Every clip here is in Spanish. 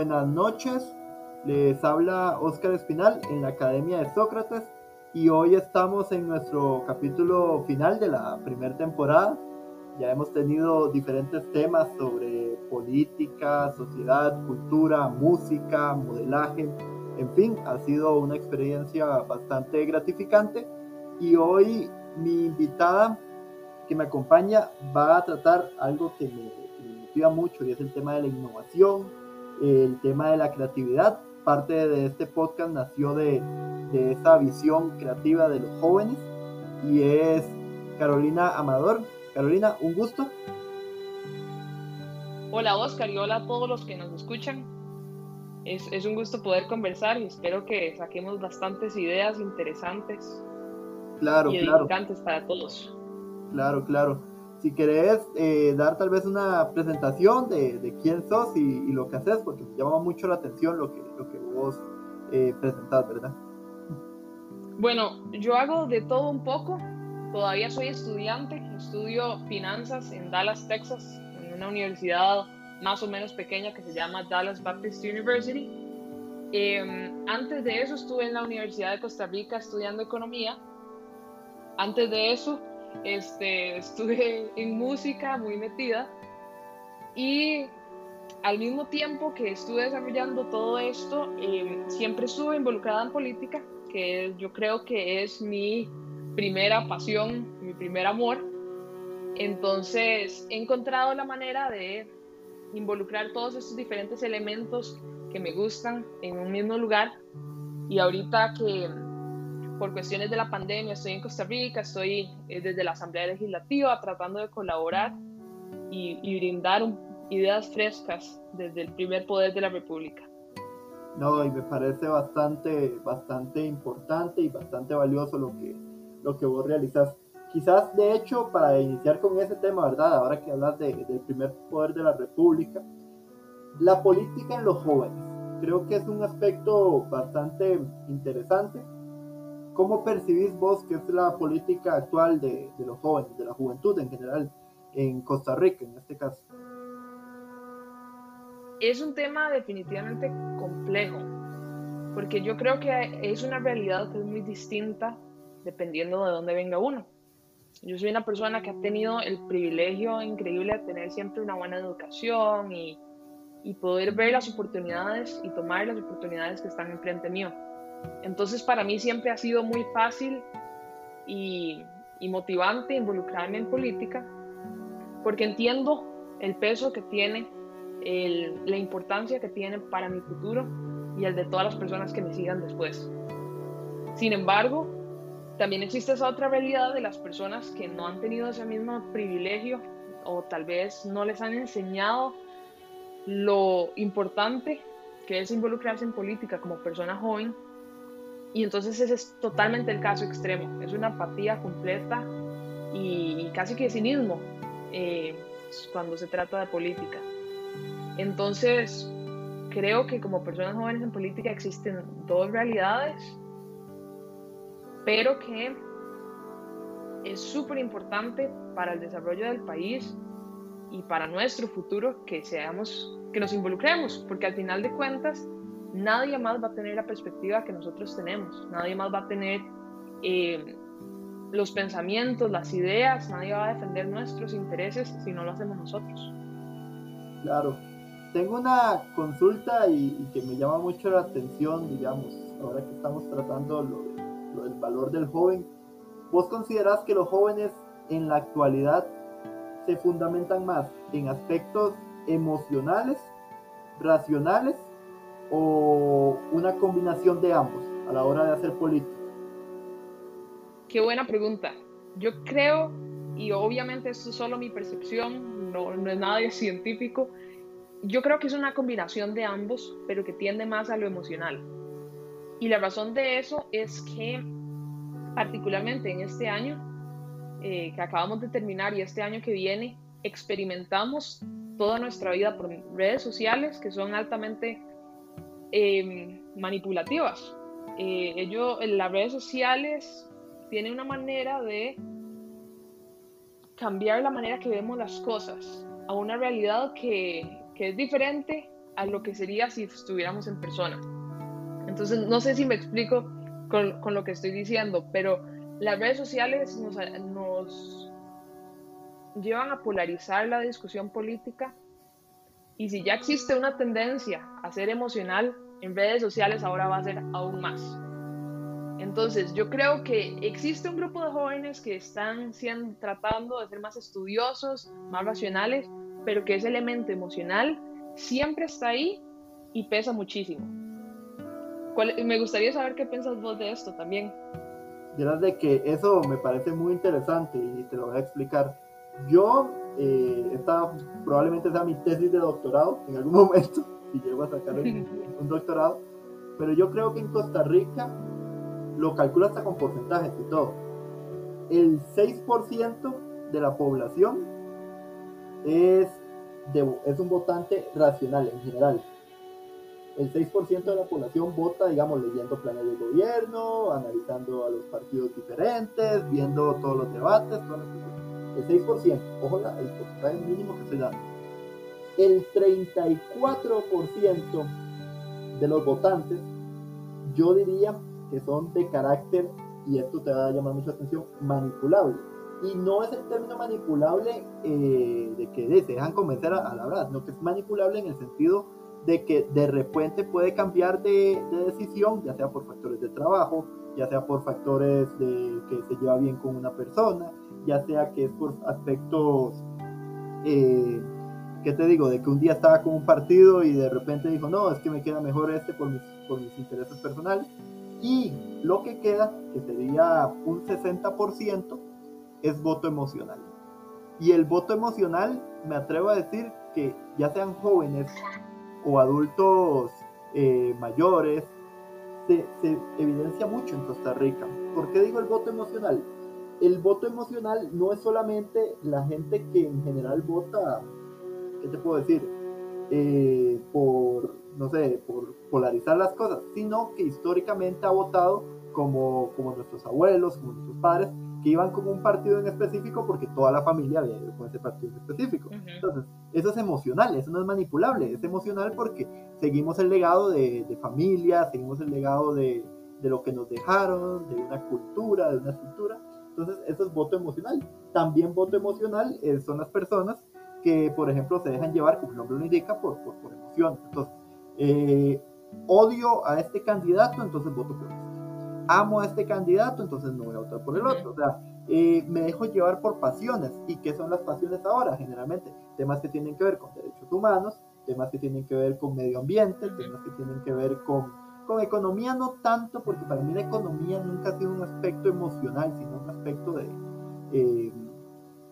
buenas noches. Les habla Óscar Espinal en la Academia de Sócrates y hoy estamos en nuestro capítulo final de la primera temporada. Ya hemos tenido diferentes temas sobre política, sociedad, cultura, música, modelaje. En fin, ha sido una experiencia bastante gratificante y hoy mi invitada que me acompaña va a tratar algo que me, que me motiva mucho y es el tema de la innovación, el tema de la creatividad. Parte de este podcast nació de, de esa visión creativa de los jóvenes y es Carolina Amador. Carolina, un gusto. Hola Oscar y hola a todos los que nos escuchan. Es, es, un gusto poder conversar y espero que saquemos bastantes ideas interesantes claro, y claro. para todos. Claro, claro. Si querés eh, dar tal vez una presentación de, de quién sos y, y, lo que haces, porque me llama mucho la atención lo que, lo que vos eh, presentás, ¿verdad? Bueno, yo hago de todo un poco. Todavía soy estudiante, estudio finanzas en Dallas, Texas, en una universidad más o menos pequeña que se llama Dallas Baptist University. Eh, antes de eso estuve en la Universidad de Costa Rica estudiando economía. Antes de eso este, estuve en música muy metida y al mismo tiempo que estuve desarrollando todo esto, eh, siempre estuve involucrada en política, que yo creo que es mi primera pasión, mi primer amor. Entonces he encontrado la manera de involucrar todos estos diferentes elementos que me gustan en un mismo lugar. Y ahorita que por cuestiones de la pandemia estoy en Costa Rica, estoy eh, desde la Asamblea Legislativa tratando de colaborar y, y brindar un, ideas frescas desde el primer poder de la República. No, y me parece bastante, bastante importante y bastante valioso lo que, lo que vos realizas. Quizás, de hecho, para iniciar con ese tema, ¿verdad? Ahora que hablas de, del primer poder de la República, la política en los jóvenes. Creo que es un aspecto bastante interesante. ¿Cómo percibís vos que es la política actual de, de los jóvenes, de la juventud en general, en Costa Rica en este caso? Es un tema definitivamente complejo, porque yo creo que es una realidad que es muy distinta dependiendo de dónde venga uno. Yo soy una persona que ha tenido el privilegio increíble de tener siempre una buena educación y, y poder ver las oportunidades y tomar las oportunidades que están enfrente mío. Entonces para mí siempre ha sido muy fácil y, motivante involucrarme en política porque entiendo el peso que tiene, la importancia que tiene para mi futuro y el de todas las personas que me sigan después. Sin embargo, también existe esa otra realidad de las personas que no han tenido ese mismo privilegio o tal vez no les han enseñado lo importante que es involucrarse en política como persona joven. Y entonces ese es totalmente el caso extremo. Es una apatía completa y casi que cinismo eh, cuando se trata de política. Entonces, creo que como personas jóvenes en política existen dos realidades, pero que es súper importante para el desarrollo del país y para nuestro futuro que seamos, que nos involucremos, porque al final de cuentas nadie más va a tener la perspectiva que nosotros tenemos, nadie más va a tener eh, los pensamientos, las ideas, nadie va a defender nuestros intereses si no lo hacemos nosotros. Claro, tengo una consulta y, y que me llama mucho la atención, digamos, ahora que estamos tratando lo, lo del valor del joven. ¿Vos considerás que los jóvenes en la actualidad se fundamentan más en aspectos emocionales, racionales o una combinación de ambos a la hora de hacer política? Qué buena pregunta. Yo creo, y obviamente esto es solo mi percepción, no, es nada científico, yo creo que es una combinación de ambos, pero que tiende más a lo emocional. Y la razón de eso es que, particularmente en este año eh, que acabamos de terminar y este año que viene, experimentamos toda nuestra vida por redes sociales que son altamente eh, manipulativas. Eh, ello, en las redes sociales tiene una manera de cambiar la manera que vemos las cosas a una realidad que, que es diferente a lo que sería si estuviéramos en persona. Entonces, no sé si me explico con, con lo que estoy diciendo, pero las redes sociales nos, nos llevan a polarizar la discusión política y si ya existe una tendencia a ser emocional en redes sociales, ahora va a ser aún más. Entonces, yo creo que existe un grupo de jóvenes que están siendo, tratando de ser más estudiosos, más racionales, pero que ese elemento emocional siempre está ahí y pesa muchísimo. me gustaría saber qué piensas vos de esto también. Dirás de que eso me parece muy interesante y te lo voy a explicar. Yo eh, esta probablemente sea mi tesis de doctorado en algún momento, si llego a sacar un doctorado, pero yo creo que en Costa Rica lo calculo hasta con porcentajes y todo. El 6% de la población es, es un votante racional en general. El 6% de la población vota, digamos, leyendo planes de gobierno, analizando a los partidos diferentes, viendo todos los debates, todas las el 6%, ojo el porcentaje mínimo que se da, el 34% de los votantes, yo diría que son de carácter, y esto te va a llamar mucha atención, manipulable. Y no es el término manipulable eh, de que se dejan convencer a, la verdad, sino que es manipulable en el sentido de que de repente puede cambiar de, de, decisión, ya sea por factores de trabajo, ya sea por factores de que se lleva bien con una persona, ya sea que es por aspectos, eh, ¿qué te digo? De que un día estaba con un partido y de repente dijo, no, es que me queda mejor este por mis, intereses personales. Y lo que queda, que sería un 60%, es voto emocional. Y el voto emocional, me atrevo a decir que ya sean jóvenes o adultos eh, mayores, se, se, evidencia mucho en Costa Rica. ¿Por qué digo el voto emocional? El voto emocional no es solamente la gente que en general vota, ¿qué te puedo decir? Eh, por, no sé, por polarizar las cosas, sino que históricamente ha votado como, como nuestros abuelos, como nuestros padres, que iban como un partido en específico porque toda la familia había ido con ese partido en específico. Entonces, eso es emocional, eso no es manipulable, es emocional porque seguimos el legado de, de familia, seguimos el legado de, de lo que nos dejaron, de una cultura, de una estructura, entonces, eso es voto emocional. También voto emocional eh, son las personas que, por ejemplo, se dejan llevar, como el nombre lo indica, por, por, emociones. Entonces, eh, odio a este candidato, entonces voto por este. Amo a este candidato, entonces no voy a votar por el otro. O sea, eh, me dejo llevar por pasiones. ¿Y qué son las pasiones ahora? Generalmente, temas que tienen que ver con derechos humanos, temas que tienen que ver con medio ambiente, temas que tienen que ver con con economía no tanto, porque para mí la economía nunca ha sido un aspecto emocional, sino un aspecto de, eh,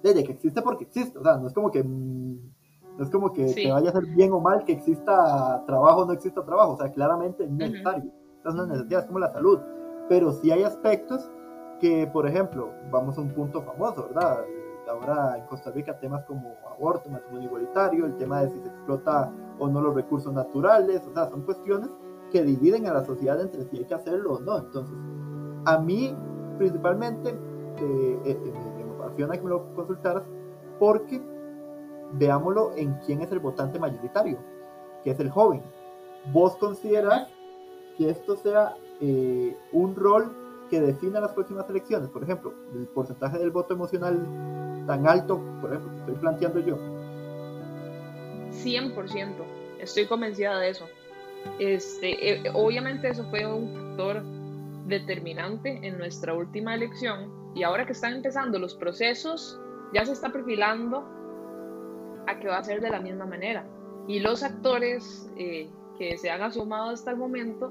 de, que existe porque existe. O sea, no es como que, no es como que te vaya a hacer bien o mal que exista trabajo o no exista trabajo. O sea, claramente es necesario. Uh -huh. es como la salud. Pero sí hay aspectos que, por ejemplo, vamos a un punto famoso, ¿verdad? Ahora en Costa Rica temas como aborto, matrimonio igualitario, el tema de si se explota o no los recursos naturales, o sea, son cuestiones que dividen a la sociedad entre si hay que hacerlo o no. Entonces, a mí principalmente eh, eh, me apasiona que me lo consultaras porque veámoslo en quién es el votante mayoritario, que es el joven. ¿Vos consideras que esto sea eh, un rol que defina las próximas elecciones? Por ejemplo, el porcentaje del voto emocional tan alto, por ejemplo, que estoy planteando yo. 100%, estoy convencida de eso. Este, eh, obviamente eso fue un factor determinante en nuestra última elección. Y ahora que están empezando los procesos ya se está perfilando a que va a ser de la misma manera. Y los actores eh, que se han asomado hasta el momento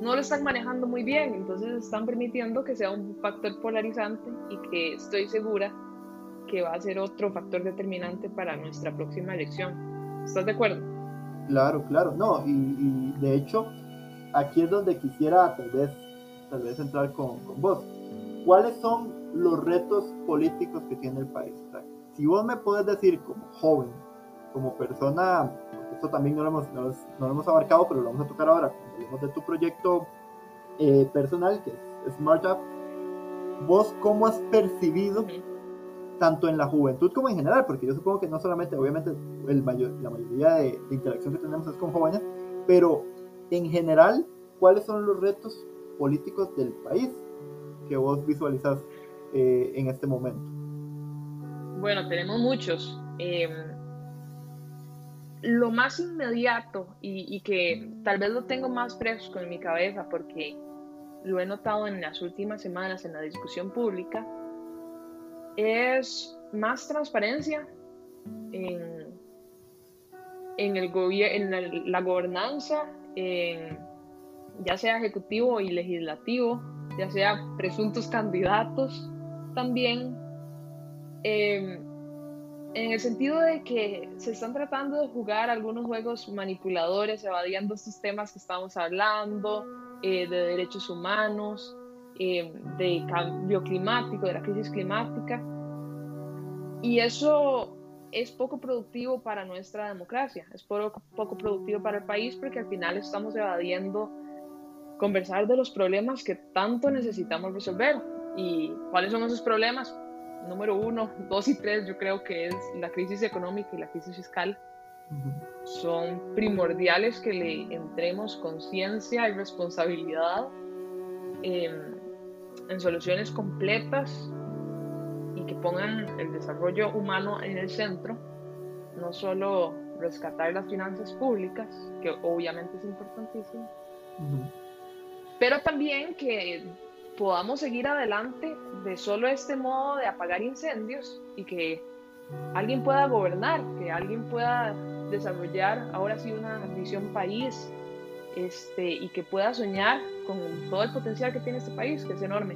no lo están manejando muy bien. Entonces están permitiendo que sea un factor polarizante y que estoy segura que va a ser otro factor determinante para nuestra próxima elección. ¿estás de acuerdo? Claro, claro, no, y, de hecho, aquí es donde quisiera tal vez, tal vez entrar con, vos. ¿Cuáles son los retos políticos que tiene el país? si vos me puedes decir como joven, como persona, esto también no lo hemos, no, lo hemos abarcado, pero lo vamos a tocar ahora, cuando hablemos de tu proyecto eh, personal, que es Smart Up, vos cómo has percibido tanto en la juventud como en general, porque yo supongo que no solamente, obviamente, el mayor, la mayoría de, interacción que tenemos es con jóvenes, pero en general, ¿cuáles son los retos políticos del país que vos visualizas eh, en este momento? Bueno, tenemos muchos. Em, lo más inmediato y, y, que tal vez lo tengo más fresco en mi cabeza porque lo he notado en las últimas semanas en la discusión pública, es más transparencia en, en, el en la, gobernanza, ya sea ejecutivo y legislativo, ya sea presuntos candidatos también, em, en el sentido de que se están tratando de jugar algunos juegos manipuladores, evadiendo estos temas que estamos hablando, eh, de derechos humanos, eh, de cambio climático, de la crisis climática. Y eso es poco productivo para nuestra democracia, es poco, poco productivo para el país porque al final estamos evadiendo conversar de los problemas que tanto necesitamos resolver. ¿Y cuáles son esos problemas? Número uno, dos y tres, yo creo que es la crisis económica y la crisis fiscal. Son primordiales que le entremos conciencia y responsabilidad en soluciones completas y que pongan el desarrollo humano en el centro, no solo rescatar las finanzas públicas, que obviamente es importantísimo, pero también que podamos seguir adelante de solo este modo de apagar incendios y que alguien pueda gobernar, que alguien pueda desarrollar ahora sí una visión país este, y que pueda soñar con todo el potencial que tiene este país, que es enorme.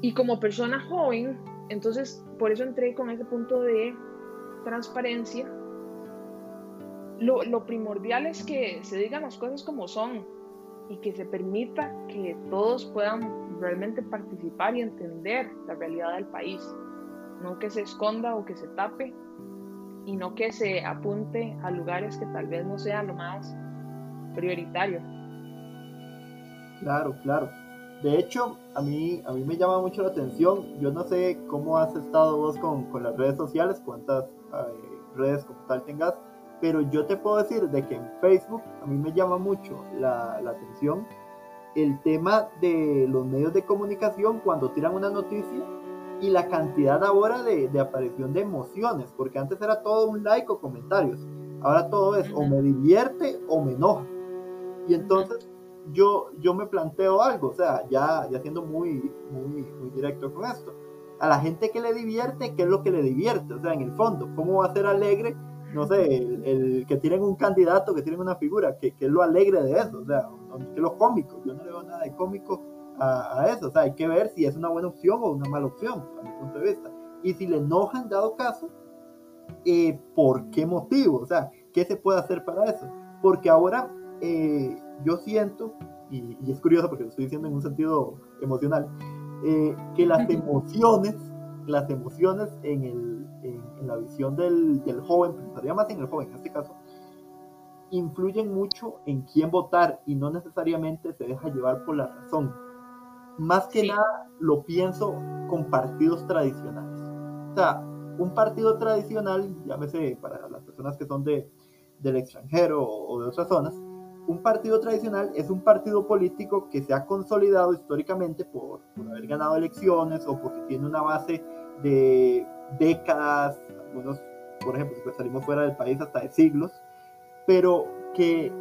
Y como persona joven, entonces por eso entré con ese punto de transparencia. Lo, lo primordial es que se digan las cosas como son y que se permita que todos puedan realmente participar y entender la realidad del país. No que se esconda o que se tape y no que se apunte a lugares que tal vez no sean lo más prioritario. Claro, claro. De hecho, a mí, a mí me llama mucho la atención. Yo no sé cómo has estado vos con, con las redes sociales, cuántas eh, redes como tal tengas, pero yo te puedo decir de que en Facebook a mí me llama mucho la, la atención el tema de los medios de comunicación cuando tiran una noticia y la cantidad ahora de, de, aparición de emociones, porque antes era todo un like o comentarios, ahora todo es o me divierte o me enoja. Y entonces yo, yo me planteo algo, o sea, ya, ya siendo muy, muy, muy directo con esto, a la gente que le divierte, ¿qué es lo que le divierte? O sea, en el fondo, ¿cómo va a ser alegre? No sé, el, que tienen un candidato, que tienen una figura, que, que, es lo alegre de eso, o sea, que es lo cómico, yo no le veo nada de cómico a, eso. O sea, hay que ver si es una buena opción o una mala opción, a mi punto de vista. Y si le enojan, dado caso, eh, ¿por qué motivo? O sea, ¿qué se puede hacer para eso? Porque ahora eh, yo siento, y, es curioso porque lo estoy diciendo en un sentido emocional, eh, que las emociones, las emociones en, el, en, la visión del, del joven, pensaría más en el joven en este caso, influyen mucho en quién votar y no necesariamente se deja llevar por la razón más que nada lo pienso con partidos tradicionales. O sea, un partido tradicional, llámese para las personas que son de, del extranjero o, de otras zonas, un partido tradicional es un partido político que se ha consolidado históricamente por, por haber ganado elecciones o porque tiene una base de décadas, algunos, por ejemplo, si salimos fuera del país hasta de siglos, pero que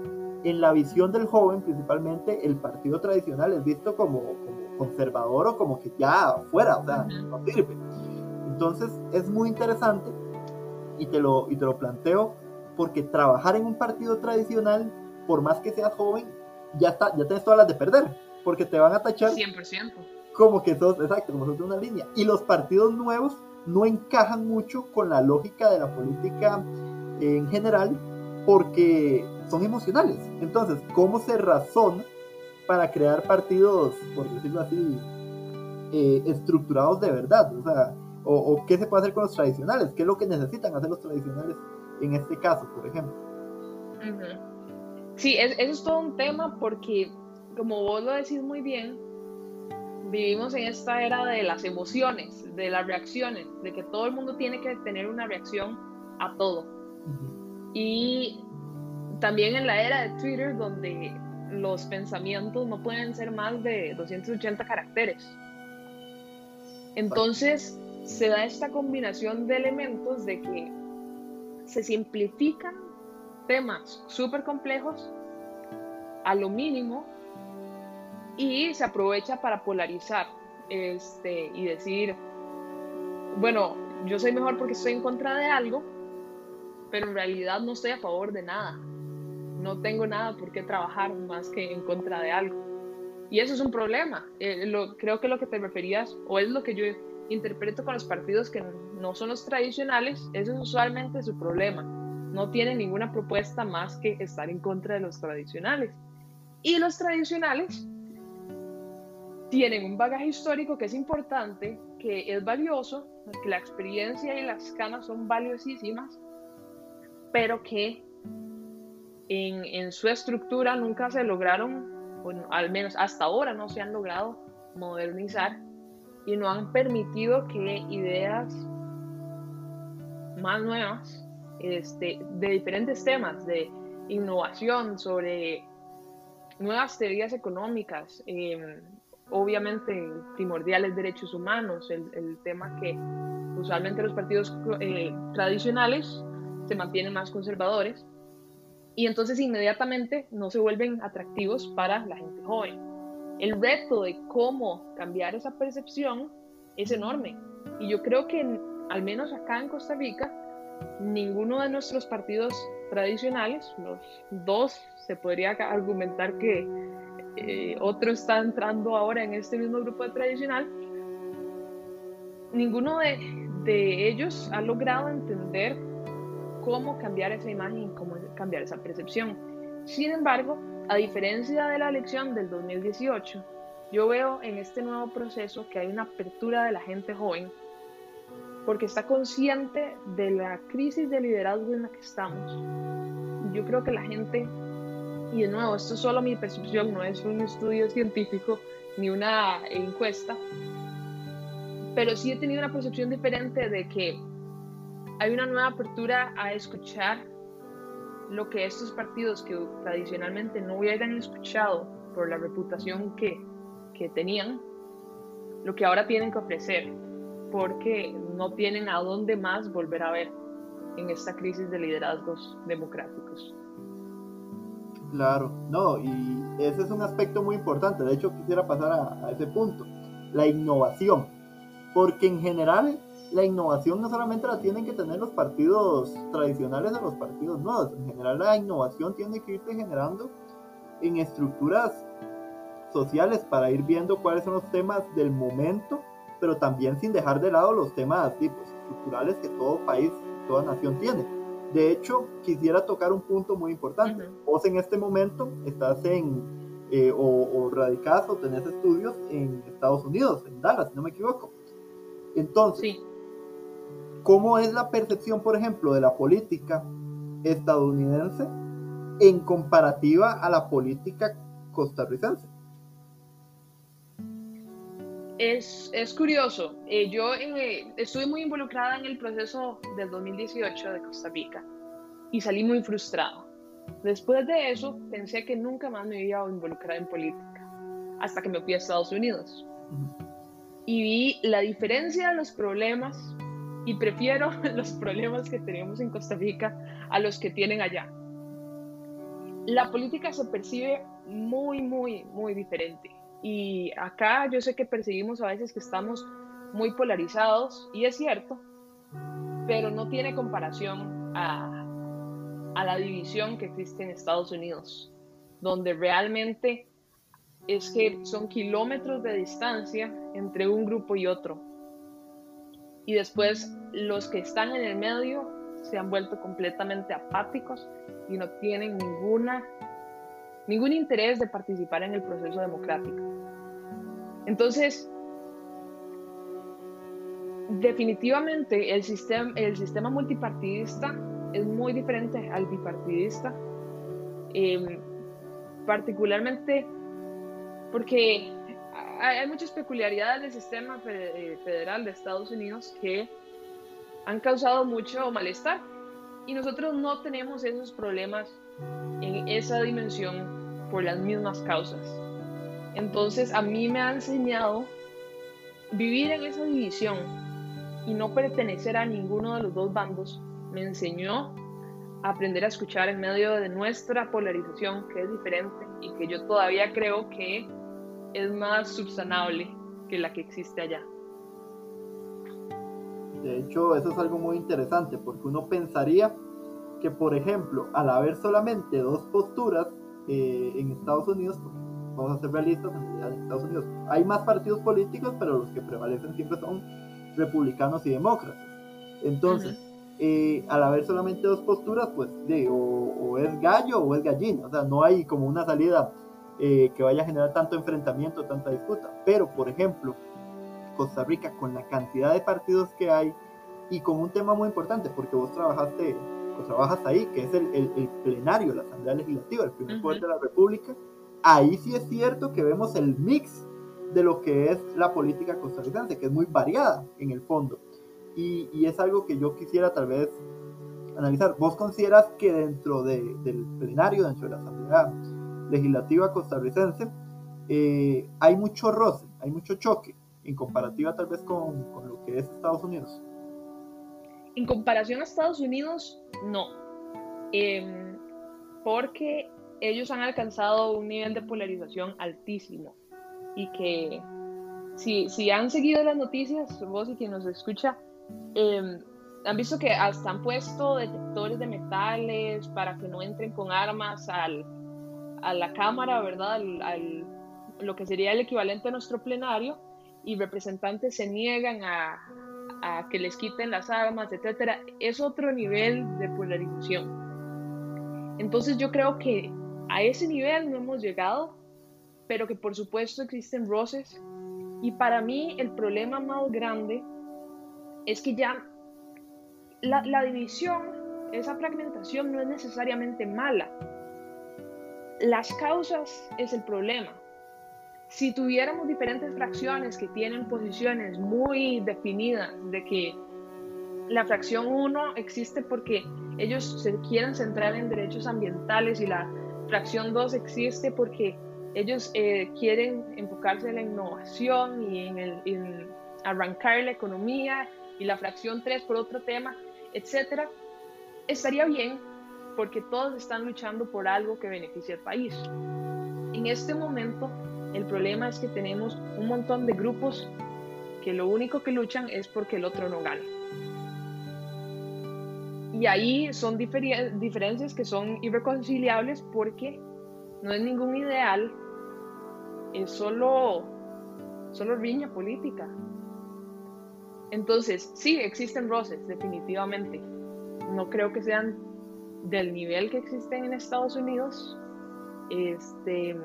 en la visión del joven, principalmente, el partido tradicional es visto como, como conservador o como que ya fuera, o sea, no sirve. Entonces es muy interesante y te, lo, y te lo planteo porque trabajar en un partido tradicional, por más que seas joven, ya, está, ya tienes todas las de perder, porque te van a tachar 100%. como que sos, exacto, como sos de una línea. Y los partidos nuevos no encajan mucho con la lógica de la política en general, porque son emocionales. Entonces, ¿cómo se razona para crear partidos, por decirlo así, eh, estructurados de verdad? O sea, o, qué se puede hacer con los tradicionales? ¿Qué es lo que necesitan hacer los tradicionales en este caso, por ejemplo? Sí, eso es todo un tema porque, como vos lo decís muy bien, vivimos en esta era de las emociones, de las reacciones, de que todo el mundo tiene que tener una reacción a todo. Y también en la era de Twitter, donde los pensamientos no pueden ser más de 280 caracteres. Entonces se da esta combinación de elementos de que se simplifican temas súper complejos a lo mínimo y se aprovecha para polarizar este, y decir, bueno, yo soy mejor porque estoy en contra de algo, pero en realidad no estoy a favor de nada. No tengo nada por qué trabajar más que en contra de algo. Y eso es un problema. Eh, lo, creo que lo que te referías, o es lo que yo interpreto con los partidos que no son los tradicionales, eso es usualmente su problema. No tienen ninguna propuesta más que estar en contra de los tradicionales. Y los tradicionales tienen un bagaje histórico que es importante, que es valioso, que la experiencia y las canas son valiosísimas, pero que en, en su estructura nunca se lograron, bueno, al menos hasta ahora no se han logrado modernizar y no han permitido que ideas más nuevas este, de diferentes temas, de innovación, sobre nuevas teorías económicas, eh, obviamente primordiales derechos humanos, el, tema que usualmente los partidos eh, tradicionales se mantienen más conservadores y entonces inmediatamente no se vuelven atractivos para la gente joven. El reto de cómo cambiar esa percepción es enorme y yo creo que al menos acá en Costa Rica ninguno de nuestros partidos tradicionales, los dos se podría argumentar que eh, otro está entrando ahora en este mismo grupo tradicional, ninguno de, de ellos ha logrado entender cómo cambiar esa imagen cómo cambiar esa percepción. Sin embargo, a diferencia de la elección del 2018, yo veo en este nuevo proceso que hay una apertura de la gente joven porque está consciente de la crisis de liderazgo en la que estamos. Yo creo que la gente y de nuevo, esto es solo mi percepción, no es un estudio científico ni una encuesta, pero sí he tenido una percepción diferente de que hay una nueva apertura a escuchar lo que estos partidos que tradicionalmente no hubieran escuchado por la reputación que, que tenían, lo que ahora tienen que ofrecer, porque no tienen a dónde más volver a ver en esta crisis de liderazgos democráticos. Claro, no, y ese es un aspecto muy importante. De hecho, quisiera pasar a, ese punto, la innovación. Porque en general, la innovación no solamente la tienen que tener los partidos tradicionales o los partidos nuevos. En general, la innovación tiene que irse generando en estructuras sociales para ir viendo cuáles son los temas del momento, pero también sin dejar de lado los temas tipos estructurales que todo país, toda nación tiene de hecho, quisiera tocar un punto muy importante. Vos en este momento estás en, eh, o, o radicás o tenés estudios en Estados Unidos, en Dallas, si no me equivoco. Entonces, ¿cómo es la percepción, por ejemplo, de la política estadounidense en comparativa a la política costarricense? Es, es curioso. Eh, yo eh, estuve muy involucrada en el proceso del 2018 de Costa Rica y salí muy frustrada. Después de eso, pensé que nunca más me iba a involucrar en política, hasta que me fui a Estados Unidos. Y vi la diferencia de los problemas y prefiero los problemas que tenemos en Costa Rica a los que tienen allá. La política se percibe muy, muy, muy diferente y acá yo sé que percibimos a veces que estamos muy polarizados, y es cierto, pero no tiene comparación a, a la división que existe en Estados Unidos, donde realmente es que son kilómetros de distancia entre un grupo y otro. Y después los que están en el medio se han vuelto completamente apáticos y no tienen ninguna ningún interés de participar en el proceso democrático. Entonces, definitivamente el sistema, el sistema multipartidista es muy diferente al bipartidista, em, particularmente porque hay muchas peculiaridades del sistema eh, federal de Estados Unidos que han causado mucho malestar y nosotros no tenemos esos problemas en esa dimensión por las mismas causas. Entonces a mí me ha enseñado vivir en esa división y no pertenecer a ninguno de los dos bandos. Me enseñó a aprender a escuchar en medio de nuestra polarización, que es diferente y que yo todavía creo que es más subsanable que la que existe allá. De hecho, eso es algo muy interesante porque uno pensaría que, por ejemplo, al haber solamente dos posturas eh, en Estados Unidos, vamos a ser realistas, en Estados Unidos hay más partidos políticos, pero los que prevalecen siempre son republicanos y demócratas. Entonces, eh, al haber solamente dos posturas, pues de, o, es gallo o es gallina, o sea, no hay como una salida eh, que vaya a generar tanto enfrentamiento, tanta disputa. Pero, por ejemplo, Costa Rica, con la cantidad de partidos que hay y con un tema muy importante, porque vos trabajaste trabajas ahí, que es el, el, plenario, la Asamblea Legislativa, el primer poder de la República, ahí sí es cierto que vemos el mix de lo que es la política costarricense, que es muy variada en el fondo. Y, y es algo que yo quisiera tal vez analizar. ¿Vos consideras que dentro de, del plenario, dentro de la Asamblea Legislativa costarricense, eh, hay mucho roce, hay mucho choque, en comparativa tal vez con, con lo que es Estados Unidos? En comparación a Estados Unidos, no. Em, porque ellos han alcanzado un nivel de polarización altísimo y que si, si han seguido las noticias, vos y quien nos escucha, em, han visto que hasta han puesto detectores de metales para que no entren con armas al, a la Cámara, ¿verdad? Al, lo que sería el equivalente a nuestro plenario, y representantes se niegan a, a que les quiten las armas, etcétera, es otro nivel de polarización. Entonces yo creo que a ese nivel no hemos llegado, pero que por supuesto existen roces. Y para mí el problema más grande es que ya la, la división, esa fragmentación no es necesariamente mala las causas es el problema. Si tuviéramos diferentes fracciones que tienen posiciones muy definidas de que la fracción 1 existe porque ellos se quieren centrar en derechos ambientales y la fracción 2 existe porque ellos eh, quieren enfocarse en la innovación y en, en arrancar la economía y la fracción 3 por otro tema, etcétera, estaría bien porque todos están luchando por algo que beneficie al país. En este momento, el problema es que tenemos un montón de grupos que lo único que luchan es porque el otro no gane. Y ahí son diferencias que son irreconciliables porque no es ningún ideal, es solo, solo riña política. Entonces, sí, existen roces, definitivamente. No creo que sean del nivel que existen en Estados Unidos este,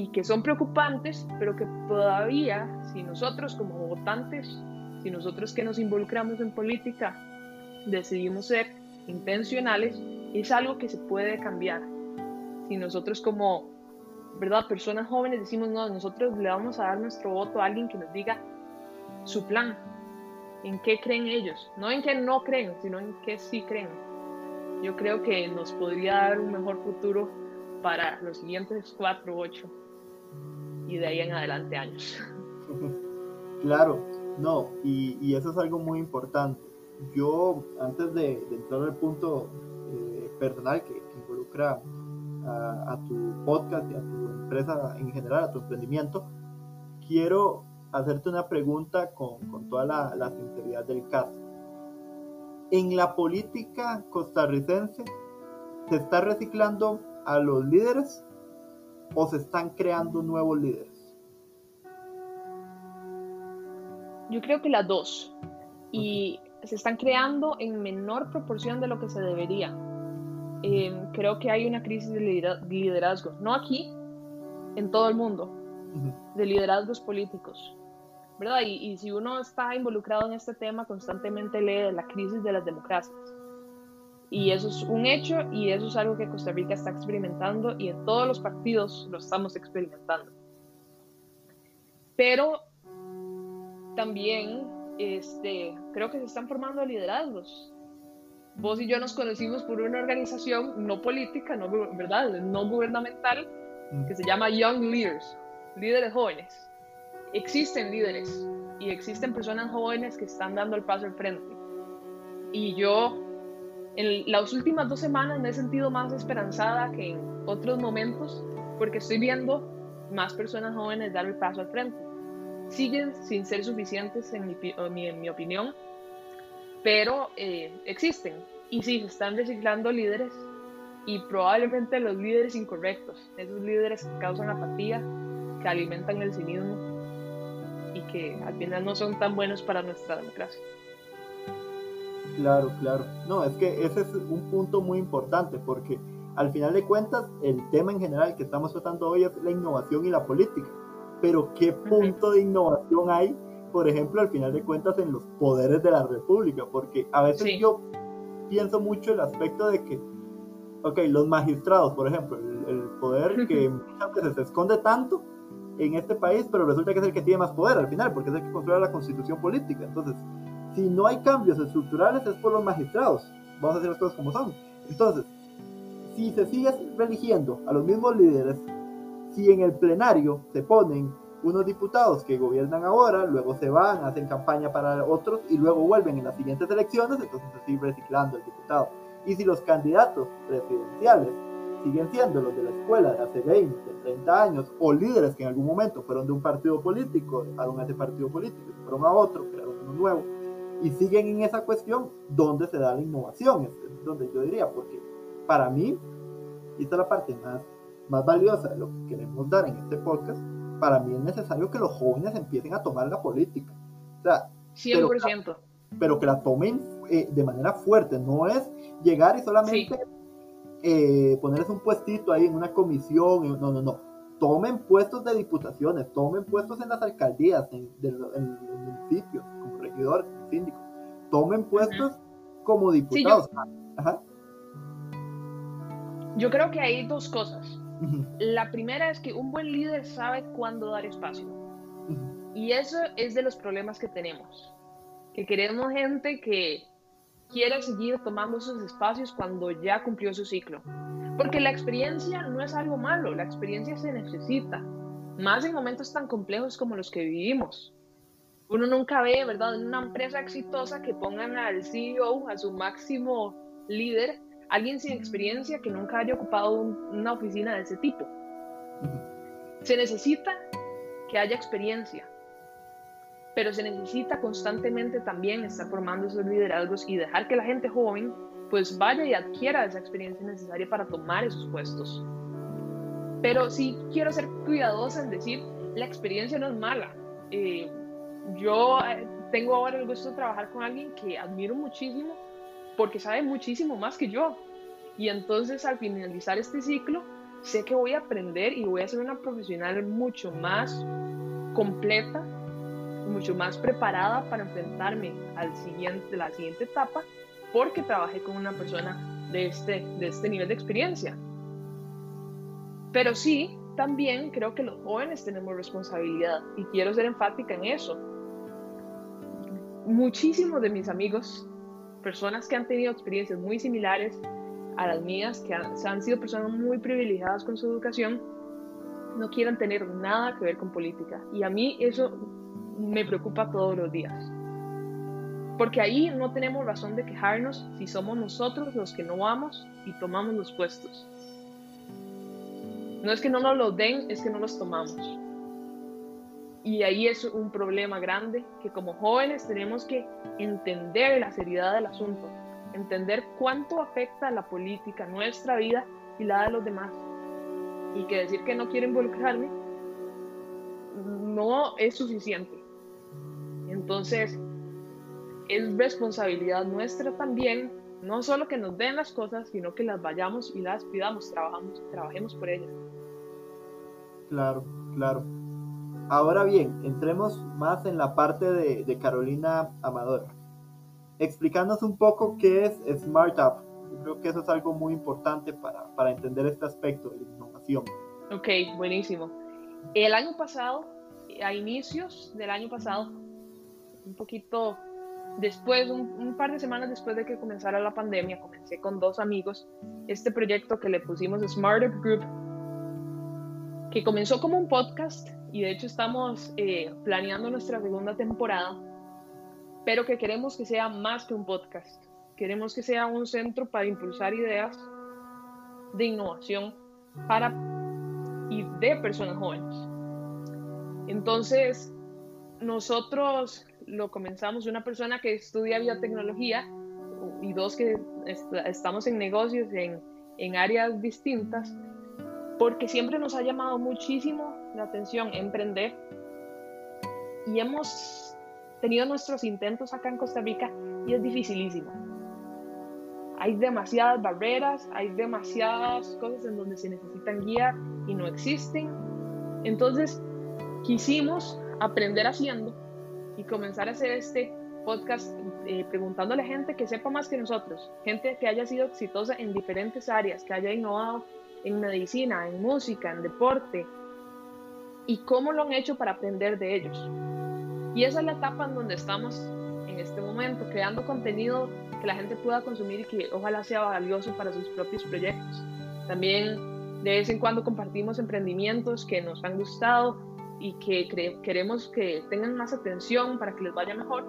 y que son preocupantes, pero que todavía, si nosotros como votantes, si nosotros que nos involucramos en política decidimos ser intencionales, es algo que se puede cambiar. Si nosotros como, ¿verdad? Personas jóvenes decimos, no, nosotros le vamos a dar nuestro voto a alguien que nos diga su plan, en qué creen ellos, no en qué no creen, sino en qué sí creen yo creo que nos podría dar un mejor futuro para los siguientes cuatro, ocho y de ahí en adelante años. Claro, no, y, eso es algo muy importante. Yo, antes de, entrar al punto eh, personal que, involucra a, tu podcast y a tu empresa en general, a tu emprendimiento, quiero hacerte una pregunta con, con toda la, la sinceridad del caso en la política costarricense se está reciclando a los líderes o se están creando nuevos líderes? Yo creo que las dos. Y se están creando en menor proporción de lo que se debería. Em, creo que hay una crisis de liderazgo, no aquí, en todo el mundo, de liderazgos políticos. ¿verdad? Y, si uno está involucrado en este tema, constantemente lee de la crisis de las democracias. Y eso es un hecho y eso es algo que Costa Rica está experimentando y en todos los partidos lo estamos experimentando. Pero también este, creo que se están formando liderazgos. Vos y yo nos conocimos por una organización no política, no, ¿verdad? no gubernamental, que se llama Young Leaders, líderes jóvenes. Existen líderes y existen personas jóvenes que están dando el paso al frente. Y yo en las últimas dos semanas me he sentido más esperanzada que en otros momentos porque estoy viendo más personas jóvenes dar el paso al frente. Siguen sin ser suficientes en mi, en opinión, pero eh, existen y sí, se están reciclando líderes y probablemente los líderes incorrectos, esos líderes que causan apatía, que alimentan el cinismo y que al final no son tan buenos para nuestra democracia. Claro, claro. No, es que ese es un punto muy importante porque al final de cuentas el tema en general que estamos tratando hoy es la innovación y la política. Pero ¿qué punto de innovación hay, por ejemplo, al final de cuentas en los poderes de la República? Porque a veces yo pienso mucho el aspecto de que, ok, los magistrados, por ejemplo, el, poder que muchas veces se esconde tanto en este país, pero resulta que es el que tiene más poder al final, porque es el que controla la constitución política. Entonces, si no hay cambios estructurales es por los magistrados. Vamos a hacer las cosas como son. Entonces, si se sigue religiendo a los mismos líderes, si en el plenario se ponen unos diputados que gobiernan ahora, luego se van, hacen campaña para otros y luego vuelven en las siguientes elecciones, entonces se sigue reciclando el diputado. Y si los candidatos presidenciales siguen siendo los de la escuela de hace 20, 30 años, o líderes que en algún momento fueron de un partido político, dejaron ese partido político, fueron a otro, crearon uno nuevo, y siguen en esa cuestión, ¿dónde se da la innovación? Es donde yo diría, porque para mí, y esta es la parte más, más valiosa de lo que queremos dar en este podcast, para mí es necesario que los jóvenes empiecen a tomar la política. O sea, 100%. Pero, que la tomen eh, de manera fuerte, no es llegar y solamente eh, ponerles un puestito ahí en una comisión, no, no, no. Tomen puestos de diputaciones, tomen puestos en las alcaldías, en, los municipios, como regidor, síndico. Tomen puestos como diputados. yo... creo que hay dos cosas. La primera es que un buen líder sabe cuándo dar espacio. Y eso es de los problemas que tenemos. Que queremos gente que quiera seguir tomando esos espacios cuando ya cumplió su ciclo. Porque la experiencia no es algo malo, la experiencia se necesita, más en momentos tan complejos como los que vivimos. Uno nunca ve, ¿verdad?, en una empresa exitosa que pongan al CEO, a su máximo líder, alguien sin experiencia que nunca haya ocupado una oficina de ese tipo. Se necesita que haya experiencia, pero se necesita constantemente también estar formando esos liderazgos y dejar que la gente joven pues vaya y adquiera esa experiencia necesaria para tomar esos puestos. Pero sí quiero ser cuidadosa en decir, la experiencia no es mala. Eh, yo eh, tengo ahora el gusto de trabajar con alguien que admiro muchísimo porque sabe muchísimo más que yo. Y entonces al finalizar este ciclo, sé que voy a aprender y voy a ser una profesional mucho más completa, mucho más preparada para enfrentarme al siguiente, la siguiente etapa, porque trabajé con una persona de este, de este nivel de experiencia. Pero sí, también creo que los jóvenes tenemos responsabilidad y quiero ser enfática en eso muchísimos de mis amigos, personas que han tenido experiencias muy similares a las mías, que han, sido personas muy privilegiadas con su educación, no quieren tener nada que ver con política. Y a mí eso me preocupa todos los días. Porque ahí no tenemos razón de quejarnos si somos nosotros los que no vamos y tomamos los puestos. No es que no nos los den, es que no los tomamos. Y ahí es un problema grande que como jóvenes tenemos que entender la seriedad del asunto, entender cuánto afecta la política nuestra vida y la de los demás. Y que decir que no quiero involucrarme no es suficiente. Entonces, es responsabilidad nuestra también, no solo que nos den las cosas, sino que las vayamos y las pidamos, trabajamos, trabajemos por ellas. Claro, claro. Ahora bien, entremos más en la parte de, Carolina Amador. Explicándonos un poco qué es Smart Up. Yo creo que eso es algo muy importante para, para entender este aspecto de la innovación. Ok, buenísimo. El año pasado a inicios del año pasado, un poquito después, un, par de semanas después de que comenzara la pandemia, comencé con dos amigos este proyecto que le pusimos Smarter Group, que comenzó como un podcast y de hecho estamos eh, planeando nuestra segunda temporada, pero que queremos que sea más que un podcast. Queremos que sea un centro para impulsar ideas de innovación para y de personas jóvenes. Entonces, nosotros lo comenzamos una persona que estudia biotecnología y dos que estamos en negocios en, en áreas distintas, porque siempre nos ha llamado muchísimo la atención emprender y hemos tenido nuestros intentos acá en Costa Rica y es dificilísimo. Hay demasiadas barreras, hay demasiadas cosas en donde se necesitan guía y no existen. Entonces, quisimos aprender haciendo y comenzar a hacer este podcast eh, preguntándole a gente que sepa más que nosotros, gente que haya sido exitosa en diferentes áreas, que haya innovado en medicina, en música, en deporte, y cómo lo han hecho para aprender de ellos. Y esa es la etapa en donde estamos en este momento, creando contenido que la gente pueda consumir y que ojalá sea valioso para sus propios proyectos. También de vez en cuando compartimos emprendimientos que nos han gustado y que queremos que tengan más atención para que les vaya mejor.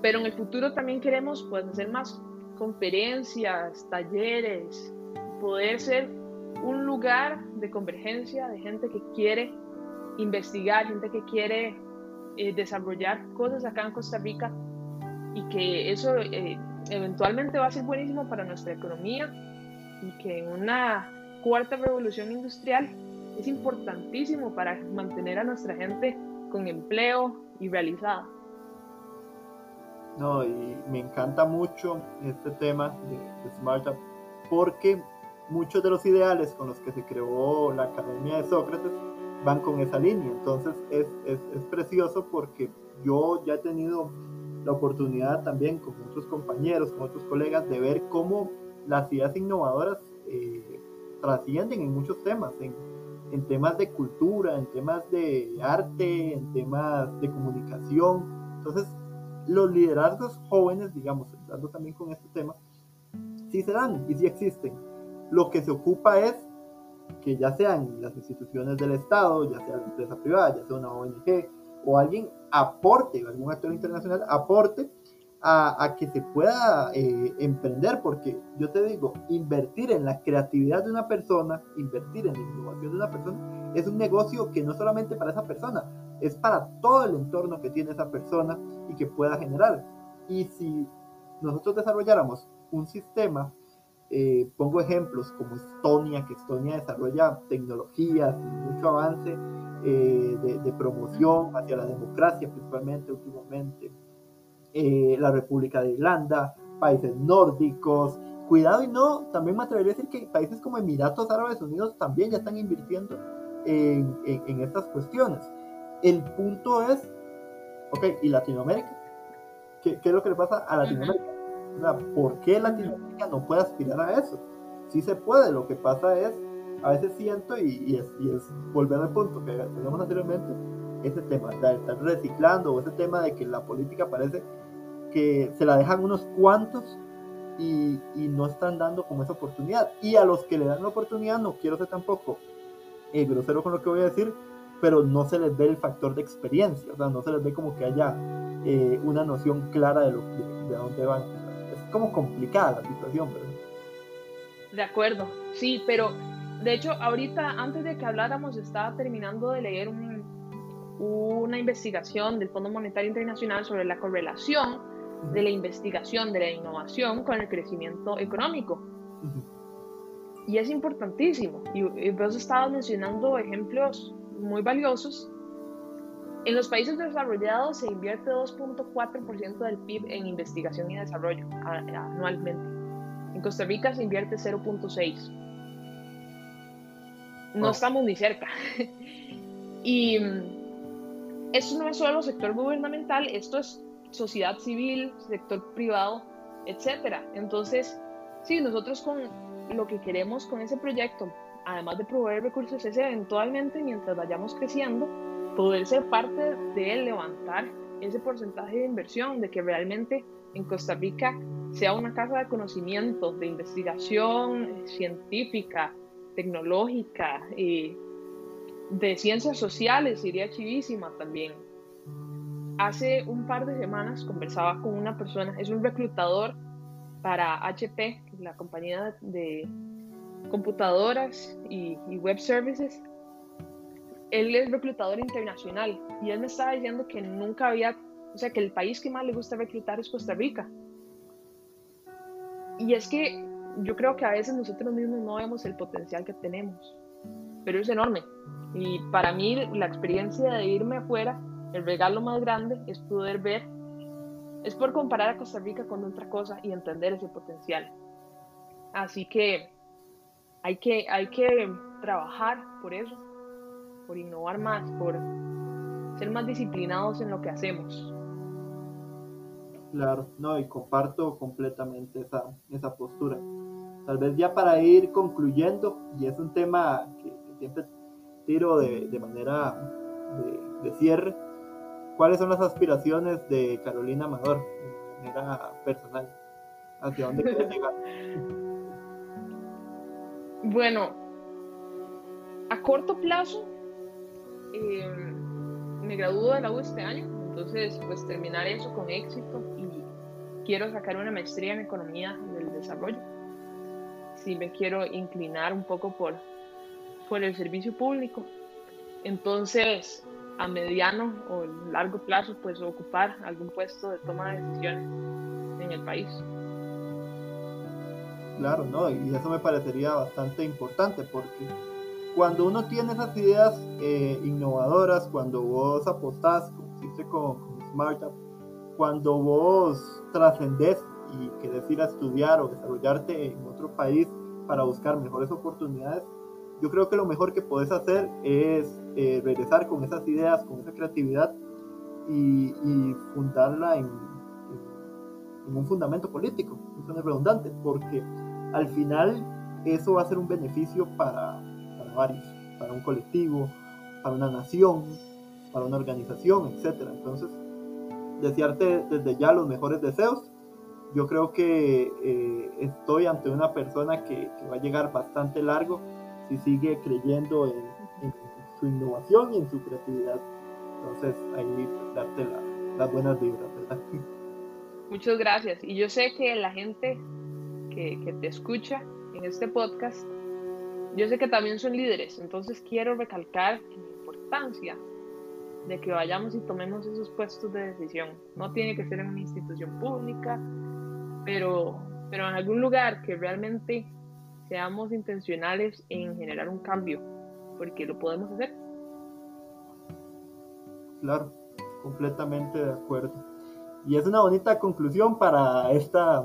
Pero en el futuro también queremos pues, hacer más conferencias, talleres, poder ser un lugar de convergencia de gente que quiere investigar, gente que quiere eh, desarrollar cosas acá en Costa Rica y que eso eh, eventualmente va a ser buenísimo para nuestra economía y que en una cuarta revolución industrial es importantísimo para mantener a nuestra gente con empleo y realizada. No, y me encanta mucho este tema de, de Smart porque muchos de los ideales con los que se creó la Academia de Sócrates van con esa línea. Entonces es, es, es precioso porque yo ya he tenido la oportunidad también con otros compañeros, con otros colegas, de ver cómo las ideas innovadoras eh, trascienden en muchos temas, en, en temas de cultura, en temas de arte, en temas de comunicación. Entonces, los liderazgos jóvenes, digamos, entrando también con este tema, sí se dan y sí existen. Lo que se ocupa es que ya sean las instituciones del Estado, ya sea la empresa privada, ya sea una ONG o alguien aporte, algún actor internacional aporte a, que se pueda eh, emprender, porque yo te digo, invertir en la creatividad de una persona, invertir en la innovación de una persona, es un negocio que no solamente para esa persona, es para todo el entorno que tiene esa persona y que pueda generar. Y si nosotros desarrolláramos un sistema, eh, pongo ejemplos como Estonia, que Estonia desarrolla tecnologías mucho avance eh, de, de promoción hacia la democracia, principalmente últimamente eh, la República de Irlanda, países nórdicos. Cuidado y no, también me atrevería a decir que países como Emiratos Árabes Unidos también ya están invirtiendo en, en, estas cuestiones. El punto es, ok, ¿y Latinoamérica? ¿Qué, qué es lo que le pasa a Latinoamérica? ¿Por qué Latinoamérica no puede aspirar a eso? Sí se puede, lo que pasa es, a veces siento, y, y, es, volver al punto que teníamos anteriormente, ese tema de estar reciclando o ese tema de que la política parece que se la dejan unos cuantos y, no están dando como esa oportunidad. Y a los que le dan la oportunidad, no quiero ser tampoco eh, grosero con lo que voy a decir, pero no se les ve el factor de experiencia, o sea, no se les ve como que haya eh, una noción clara de dónde van. Como complicada la situación, ¿verdad? De acuerdo, sí, pero de hecho ahorita antes de que habláramos estaba terminando de leer un, una investigación del Fondo Monetario Internacional sobre la correlación de la investigación, de la innovación con el crecimiento económico. Y es importantísimo. Y, vos estabas mencionando ejemplos muy valiosos. En los países desarrollados se invierte 2.4% del PIB en investigación y desarrollo anualmente. En Costa Rica se invierte 0.6%. No estamos ni cerca. y esto no es solo sector gubernamental, esto es sociedad civil, sector privado, etcétera. Entonces, sí, nosotros con lo que queremos con ese proyecto, además de proveer recursos, es eventualmente, mientras vayamos creciendo, poder ser parte de levantar ese porcentaje de inversión, de que realmente en Costa Rica sea una casa de conocimiento, de investigación científica, tecnológica, y de ciencias sociales, iría chivísima también. Hace un par de semanas conversaba con una persona, es un reclutador para HP, la compañía de computadoras y, web services. Él es reclutador internacional y él me estaba diciendo que nunca había, o sea, que el país que más le gusta reclutar es Costa Rica. Y es que yo creo que a veces nosotros mismos no vemos el potencial que tenemos, pero es enorme. Y para mí la experiencia de irme afuera, el regalo más grande es poder ver, es por comparar a Costa Rica con otra cosa y entender ese potencial. Así que hay que, hay que trabajar por eso, por innovar más, por ser más disciplinados en lo que hacemos. Claro, no, y comparto completamente esa, esa postura. Tal vez ya para ir concluyendo, y es un tema que, siempre tiro de, de manera de, de, cierre, ¿cuáles son las aspiraciones de Carolina Amador de manera personal? ¿Hacia dónde quiere llegar? Bueno, a corto plazo, eh, me gradúo de la U este año, entonces pues terminar eso con éxito y quiero sacar una maestría en economía del desarrollo. Si me quiero inclinar un poco por, por el servicio público. Entonces, a mediano o largo plazo, pues ocupar algún puesto de toma de decisiones en el país. Claro, ¿no? Y eso me parecería bastante importante porque cuando uno tiene esas ideas eh, innovadoras, cuando vos apostás, como hiciste con, con cuando vos trascendés y querés ir a estudiar o desarrollarte en otro país para buscar mejores oportunidades, yo creo que lo mejor que podés hacer es eh, regresar con esas ideas, con esa creatividad y, fundarla en, en, un fundamento político, eso no es redundante, porque al final eso va a ser un beneficio para, para un colectivo, para una nación, para una organización, etc. Entonces, desearte desde ya los mejores deseos. Yo creo que eh, estoy ante una persona que, va a llegar bastante largo si sigue creyendo en, su innovación y en su creatividad. Entonces, ahí darte las buenas vibras, ¿verdad? Muchas gracias. Y yo sé que la gente que, te escucha en este podcast, yo sé que también son líderes, entonces quiero recalcar la importancia de que vayamos y tomemos esos puestos de decisión. No tiene que ser en una institución pública, pero, pero en algún lugar que realmente seamos intencionales en generar un cambio, porque lo podemos hacer. Claro, completamente de acuerdo. Y es una bonita conclusión para esta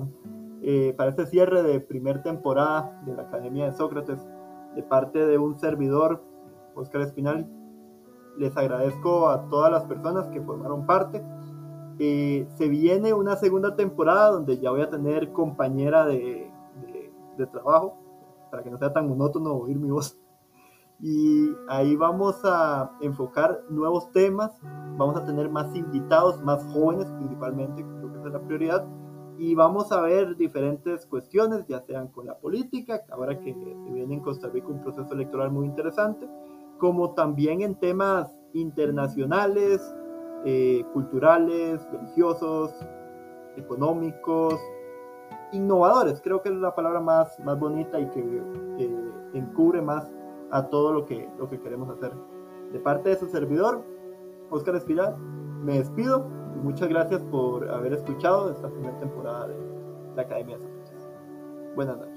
eh, para este cierre de primer temporada de la Academia de Sócrates, de parte de un servidor, Oscar Espinal. Les agradezco a todas las personas que formaron parte. Eh, se viene una segunda temporada donde ya voy a tener compañera de, trabajo, para que no sea tan monótono oír mi voz. Y ahí vamos a enfocar nuevos temas, vamos a tener más invitados, más jóvenes principalmente, creo que es la prioridad y vamos a ver diferentes cuestiones, ya sean con la política, ahora que se viene en Costa Rica un proceso electoral muy interesante, como también en temas internacionales, eh, culturales, religiosos, económicos, innovadores, creo que es la palabra más, más bonita y que, encubre más a todo lo que, lo que queremos hacer. De parte de su servidor, Oscar Espiral, me despido muchas gracias por haber escuchado esta primera temporada de la Academia de Sócrates. Buenas noches.